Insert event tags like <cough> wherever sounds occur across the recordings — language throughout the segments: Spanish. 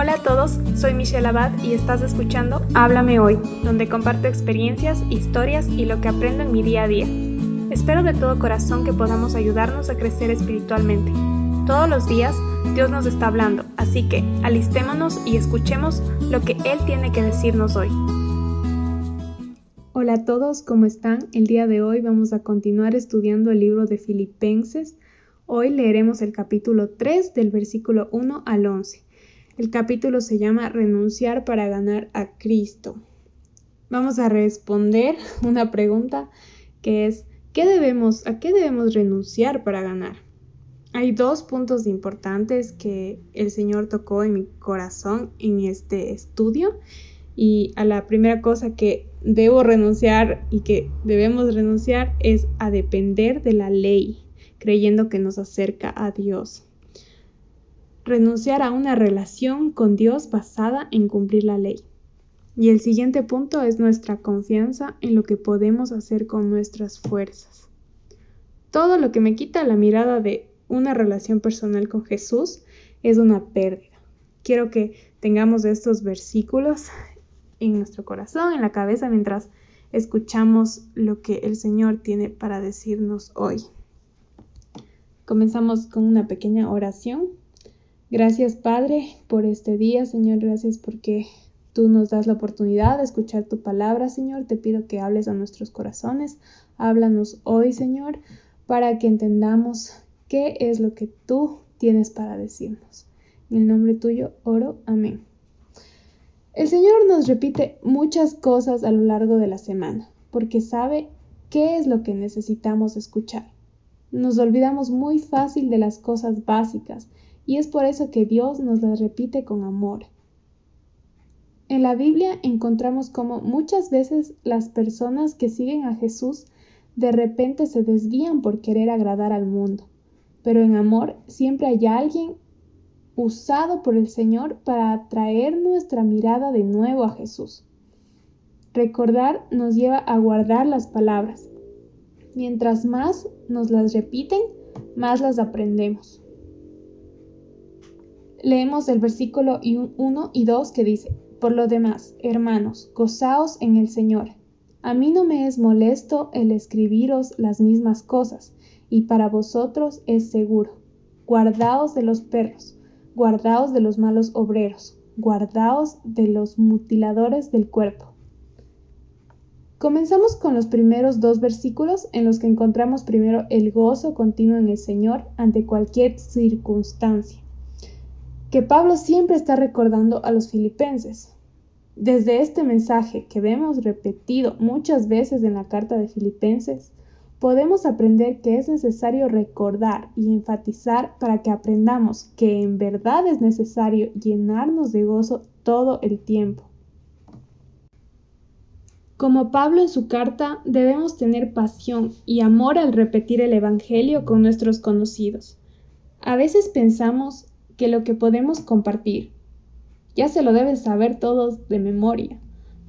Hola a todos, soy Michelle Abad y estás escuchando Háblame Hoy, donde comparto experiencias, historias y lo que aprendo en mi día a día. Espero de todo corazón que podamos ayudarnos a crecer espiritualmente. Todos los días Dios nos está hablando, así que alistémonos y escuchemos lo que Él tiene que decirnos hoy. Hola a todos, ¿cómo están? El día de hoy vamos a continuar estudiando el libro de Filipenses. Hoy leeremos el capítulo 3 del versículo 1 al 11. El capítulo se llama Renunciar para ganar a Cristo. Vamos a responder <laughs> una pregunta que es ¿qué debemos, ¿a qué debemos renunciar para ganar? Hay dos puntos importantes que el Señor tocó en mi corazón en este estudio y a la primera cosa que debo renunciar y que debemos renunciar es a depender de la ley, creyendo que nos acerca a Dios renunciar a una relación con Dios basada en cumplir la ley. Y el siguiente punto es nuestra confianza en lo que podemos hacer con nuestras fuerzas. Todo lo que me quita la mirada de una relación personal con Jesús es una pérdida. Quiero que tengamos estos versículos en nuestro corazón, en la cabeza, mientras escuchamos lo que el Señor tiene para decirnos hoy. Comenzamos con una pequeña oración Gracias Padre por este día, Señor, gracias porque tú nos das la oportunidad de escuchar tu palabra, Señor. Te pido que hables a nuestros corazones. Háblanos hoy, Señor, para que entendamos qué es lo que tú tienes para decirnos. En el nombre tuyo oro. Amén. El Señor nos repite muchas cosas a lo largo de la semana, porque sabe qué es lo que necesitamos escuchar. Nos olvidamos muy fácil de las cosas básicas y es por eso que Dios nos las repite con amor. En la Biblia encontramos como muchas veces las personas que siguen a Jesús de repente se desvían por querer agradar al mundo, pero en amor siempre hay alguien usado por el Señor para atraer nuestra mirada de nuevo a Jesús. Recordar nos lleva a guardar las palabras. Mientras más nos las repiten, más las aprendemos leemos el versículo 1 y 2 que dice, Por lo demás, hermanos, gozaos en el Señor. A mí no me es molesto el escribiros las mismas cosas, y para vosotros es seguro. Guardaos de los perros, guardaos de los malos obreros, guardaos de los mutiladores del cuerpo. Comenzamos con los primeros dos versículos en los que encontramos primero el gozo continuo en el Señor ante cualquier circunstancia que Pablo siempre está recordando a los filipenses. Desde este mensaje que vemos repetido muchas veces en la carta de Filipenses, podemos aprender que es necesario recordar y enfatizar para que aprendamos que en verdad es necesario llenarnos de gozo todo el tiempo. Como Pablo en su carta, debemos tener pasión y amor al repetir el Evangelio con nuestros conocidos. A veces pensamos que lo que podemos compartir. Ya se lo deben saber todos de memoria,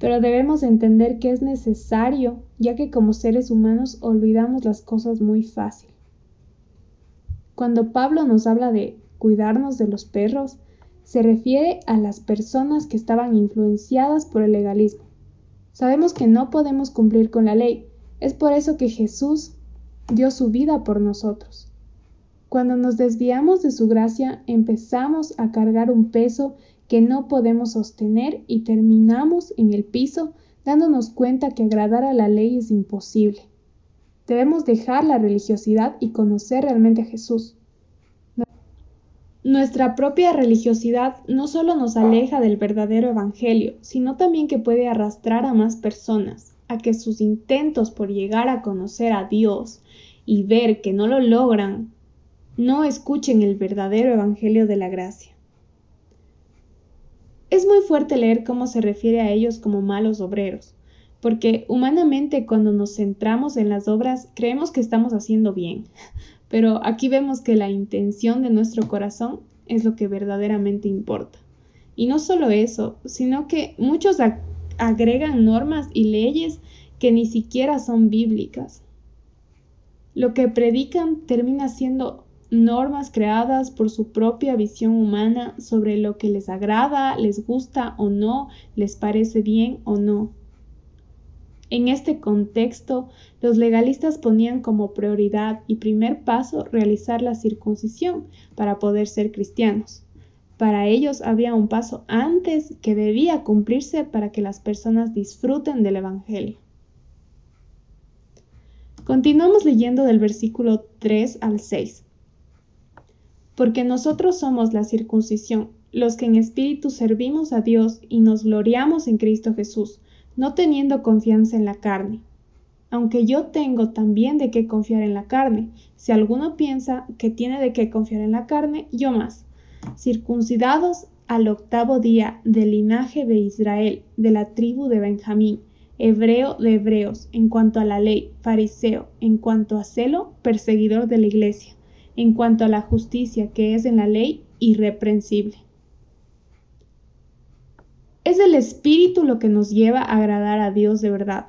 pero debemos entender que es necesario, ya que como seres humanos olvidamos las cosas muy fácil. Cuando Pablo nos habla de cuidarnos de los perros, se refiere a las personas que estaban influenciadas por el legalismo. Sabemos que no podemos cumplir con la ley, es por eso que Jesús dio su vida por nosotros. Cuando nos desviamos de su gracia, empezamos a cargar un peso que no podemos sostener y terminamos en el piso dándonos cuenta que agradar a la ley es imposible. Debemos dejar la religiosidad y conocer realmente a Jesús. Nuestra propia religiosidad no solo nos aleja del verdadero Evangelio, sino también que puede arrastrar a más personas a que sus intentos por llegar a conocer a Dios y ver que no lo logran no escuchen el verdadero Evangelio de la Gracia. Es muy fuerte leer cómo se refiere a ellos como malos obreros, porque humanamente cuando nos centramos en las obras creemos que estamos haciendo bien, pero aquí vemos que la intención de nuestro corazón es lo que verdaderamente importa. Y no solo eso, sino que muchos agregan normas y leyes que ni siquiera son bíblicas. Lo que predican termina siendo normas creadas por su propia visión humana sobre lo que les agrada, les gusta o no, les parece bien o no. En este contexto, los legalistas ponían como prioridad y primer paso realizar la circuncisión para poder ser cristianos. Para ellos había un paso antes que debía cumplirse para que las personas disfruten del Evangelio. Continuamos leyendo del versículo 3 al 6. Porque nosotros somos la circuncisión, los que en espíritu servimos a Dios y nos gloriamos en Cristo Jesús no teniendo confianza en la carne. Aunque yo tengo también de qué confiar en la carne, si alguno piensa que tiene de qué confiar en la carne, yo más. Circuncidados al octavo día del linaje de Israel, de la tribu de Benjamín, hebreo de hebreos, en cuanto a la ley, fariseo, en cuanto a celo, perseguidor de la iglesia, en cuanto a la justicia que es en la ley, irreprensible. Es el Espíritu lo que nos lleva a agradar a Dios de verdad.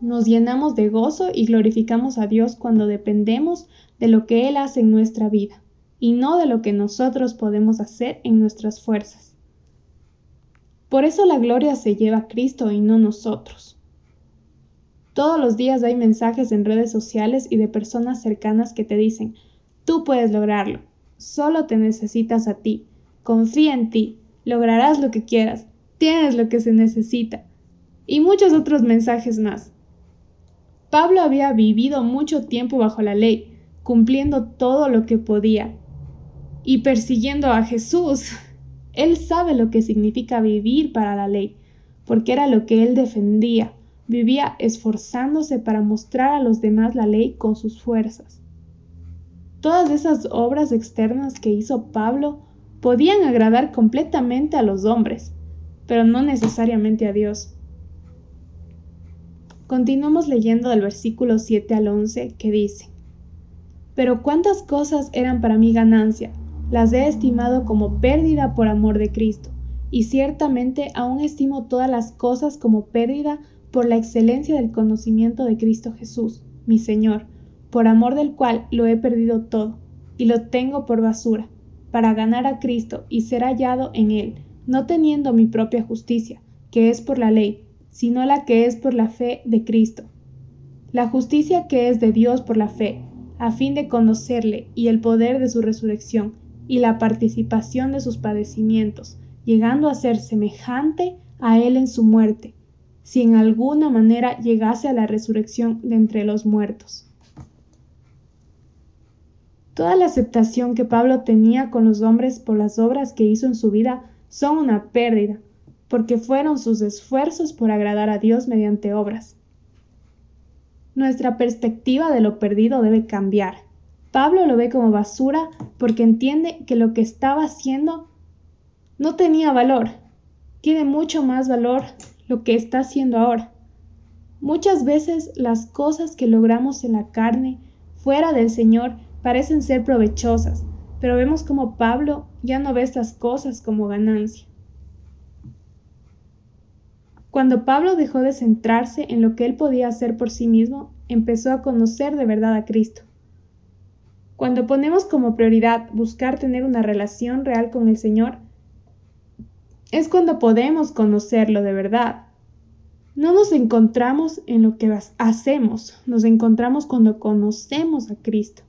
Nos llenamos de gozo y glorificamos a Dios cuando dependemos de lo que Él hace en nuestra vida y no de lo que nosotros podemos hacer en nuestras fuerzas. Por eso la gloria se lleva a Cristo y no nosotros. Todos los días hay mensajes en redes sociales y de personas cercanas que te dicen, tú puedes lograrlo, solo te necesitas a ti, confía en ti, lograrás lo que quieras, tienes lo que se necesita, y muchos otros mensajes más. Pablo había vivido mucho tiempo bajo la ley, cumpliendo todo lo que podía, y persiguiendo a Jesús. <laughs> Él sabe lo que significa vivir para la ley, porque era lo que él defendía. Vivía esforzándose para mostrar a los demás la ley con sus fuerzas. Todas esas obras externas que hizo Pablo podían agradar completamente a los hombres, pero no necesariamente a Dios. Continuamos leyendo del versículo 7 al 11 que dice, Pero cuántas cosas eran para mi ganancia, las he estimado como pérdida por amor de Cristo, y ciertamente aún estimo todas las cosas como pérdida por la excelencia del conocimiento de Cristo Jesús, mi Señor, por amor del cual lo he perdido todo, y lo tengo por basura, para ganar a Cristo y ser hallado en Él no teniendo mi propia justicia, que es por la ley, sino la que es por la fe de Cristo. La justicia que es de Dios por la fe, a fin de conocerle y el poder de su resurrección, y la participación de sus padecimientos, llegando a ser semejante a él en su muerte, si en alguna manera llegase a la resurrección de entre los muertos. Toda la aceptación que Pablo tenía con los hombres por las obras que hizo en su vida son una pérdida, porque fueron sus esfuerzos por agradar a Dios mediante obras. Nuestra perspectiva de lo perdido debe cambiar. Pablo lo ve como basura porque entiende que lo que estaba haciendo no tenía valor. Tiene mucho más valor lo que está haciendo ahora. Muchas veces las cosas que logramos en la carne, fuera del Señor, parecen ser provechosas, pero vemos como Pablo ya no ve estas cosas como ganancia. Cuando Pablo dejó de centrarse en lo que él podía hacer por sí mismo, empezó a conocer de verdad a Cristo. Cuando ponemos como prioridad buscar tener una relación real con el Señor, es cuando podemos conocerlo de verdad. No nos encontramos en lo que hacemos, nos encontramos cuando conocemos a Cristo.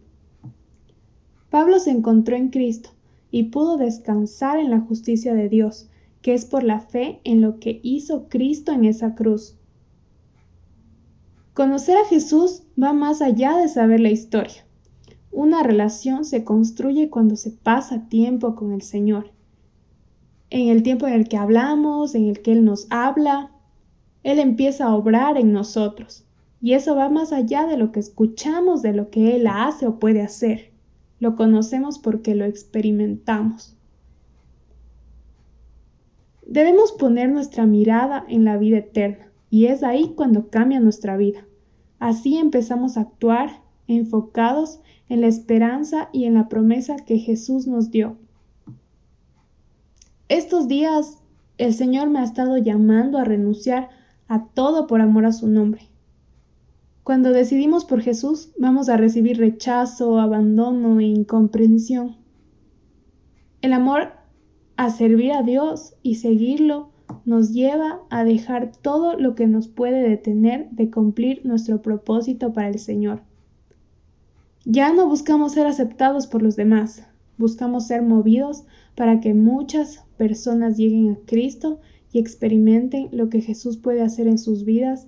Pablo se encontró en Cristo y pudo descansar en la justicia de Dios, que es por la fe en lo que hizo Cristo en esa cruz. Conocer a Jesús va más allá de saber la historia. Una relación se construye cuando se pasa tiempo con el Señor. En el tiempo en el que hablamos, en el que Él nos habla, Él empieza a obrar en nosotros. Y eso va más allá de lo que escuchamos, de lo que Él hace o puede hacer. Lo conocemos porque lo experimentamos. Debemos poner nuestra mirada en la vida eterna y es ahí cuando cambia nuestra vida. Así empezamos a actuar enfocados en la esperanza y en la promesa que Jesús nos dio. Estos días el Señor me ha estado llamando a renunciar a todo por amor a su nombre. Cuando decidimos por Jesús, vamos a recibir rechazo, abandono e incomprensión. El amor a servir a Dios y seguirlo nos lleva a dejar todo lo que nos puede detener de cumplir nuestro propósito para el Señor. Ya no buscamos ser aceptados por los demás, buscamos ser movidos para que muchas personas lleguen a Cristo y experimenten lo que Jesús puede hacer en sus vidas,